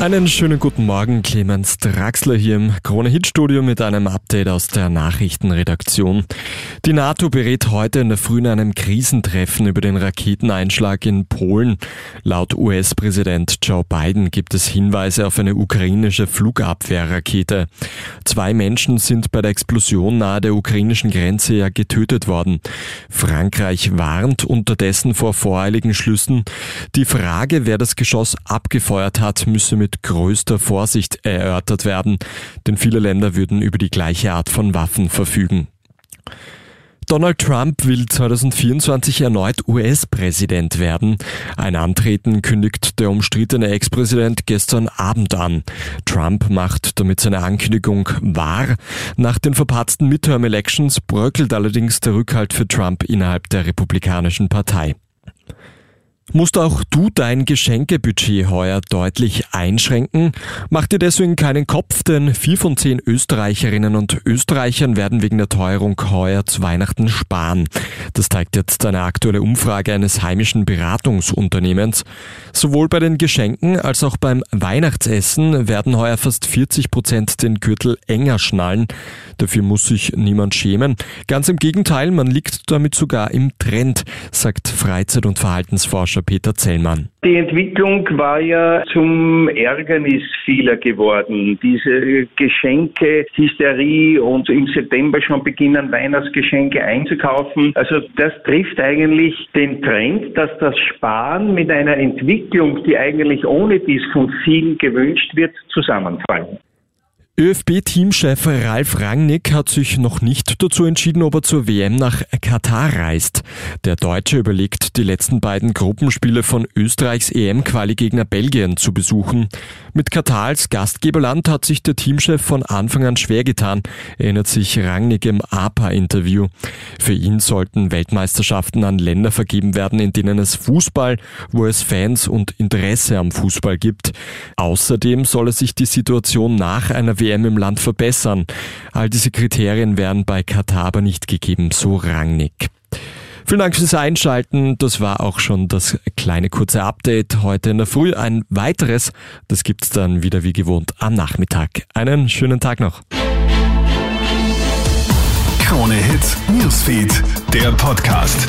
Einen schönen guten Morgen, Clemens Draxler hier im Krone-Hit-Studio mit einem Update aus der Nachrichtenredaktion. Die NATO berät heute in der Früh in einem Krisentreffen über den Raketeneinschlag in Polen. Laut US-Präsident Joe Biden gibt es Hinweise auf eine ukrainische Flugabwehrrakete. Zwei Menschen sind bei der Explosion nahe der ukrainischen Grenze ja getötet worden. Frankreich warnt unterdessen vor voreiligen Schlüssen. Die Frage, wer das Geschoss abgefeuert hat, müsse mit mit größter Vorsicht erörtert werden, denn viele Länder würden über die gleiche Art von Waffen verfügen. Donald Trump will 2024 erneut US-Präsident werden. Ein Antreten kündigt der umstrittene Ex-Präsident gestern Abend an. Trump macht damit seine Ankündigung wahr. Nach den verpatzten Midterm-Elections bröckelt allerdings der Rückhalt für Trump innerhalb der Republikanischen Partei. Musst auch du dein Geschenkebudget heuer deutlich einschränken? Mach dir deswegen keinen Kopf, denn vier von zehn Österreicherinnen und Österreichern werden wegen der Teuerung heuer zu Weihnachten sparen. Das zeigt jetzt eine aktuelle Umfrage eines heimischen Beratungsunternehmens. Sowohl bei den Geschenken als auch beim Weihnachtsessen werden heuer fast 40 Prozent den Gürtel enger schnallen. Dafür muss sich niemand schämen. Ganz im Gegenteil, man liegt damit sogar im Trend, sagt Freizeit- und Verhaltensforscher Forscher Peter Zellmann. Die Entwicklung war ja zum Ärgernis vieler geworden. Diese Geschenke, Hysterie und im September schon beginnen, Weihnachtsgeschenke einzukaufen. Also das trifft eigentlich den Trend, dass das Sparen mit einer Entwicklung, die eigentlich ohne dies von vielen gewünscht wird, zusammenfallen. ÖFB-Teamchef Ralf Rangnick hat sich noch nicht dazu entschieden, ob er zur WM nach Katar reist. Der Deutsche überlegt, die letzten beiden Gruppenspiele von Österreichs EM-Quali-Gegner Belgien zu besuchen. Mit Katar als Gastgeberland hat sich der Teamchef von Anfang an schwer getan, erinnert sich Rangnick im APA-Interview. Für ihn sollten Weltmeisterschaften an Länder vergeben werden, in denen es Fußball, wo es Fans und Interesse am Fußball gibt. Außerdem solle sich die Situation nach einer WM im Land verbessern. All diese Kriterien wären bei Katar aber nicht gegeben, so Rangnick. Vielen Dank fürs Einschalten. Das war auch schon das kleine kurze Update heute in der Früh. Ein weiteres, das gibt's dann wieder wie gewohnt am Nachmittag. Einen schönen Tag noch. Krone Hits, Newsfeed, der Podcast.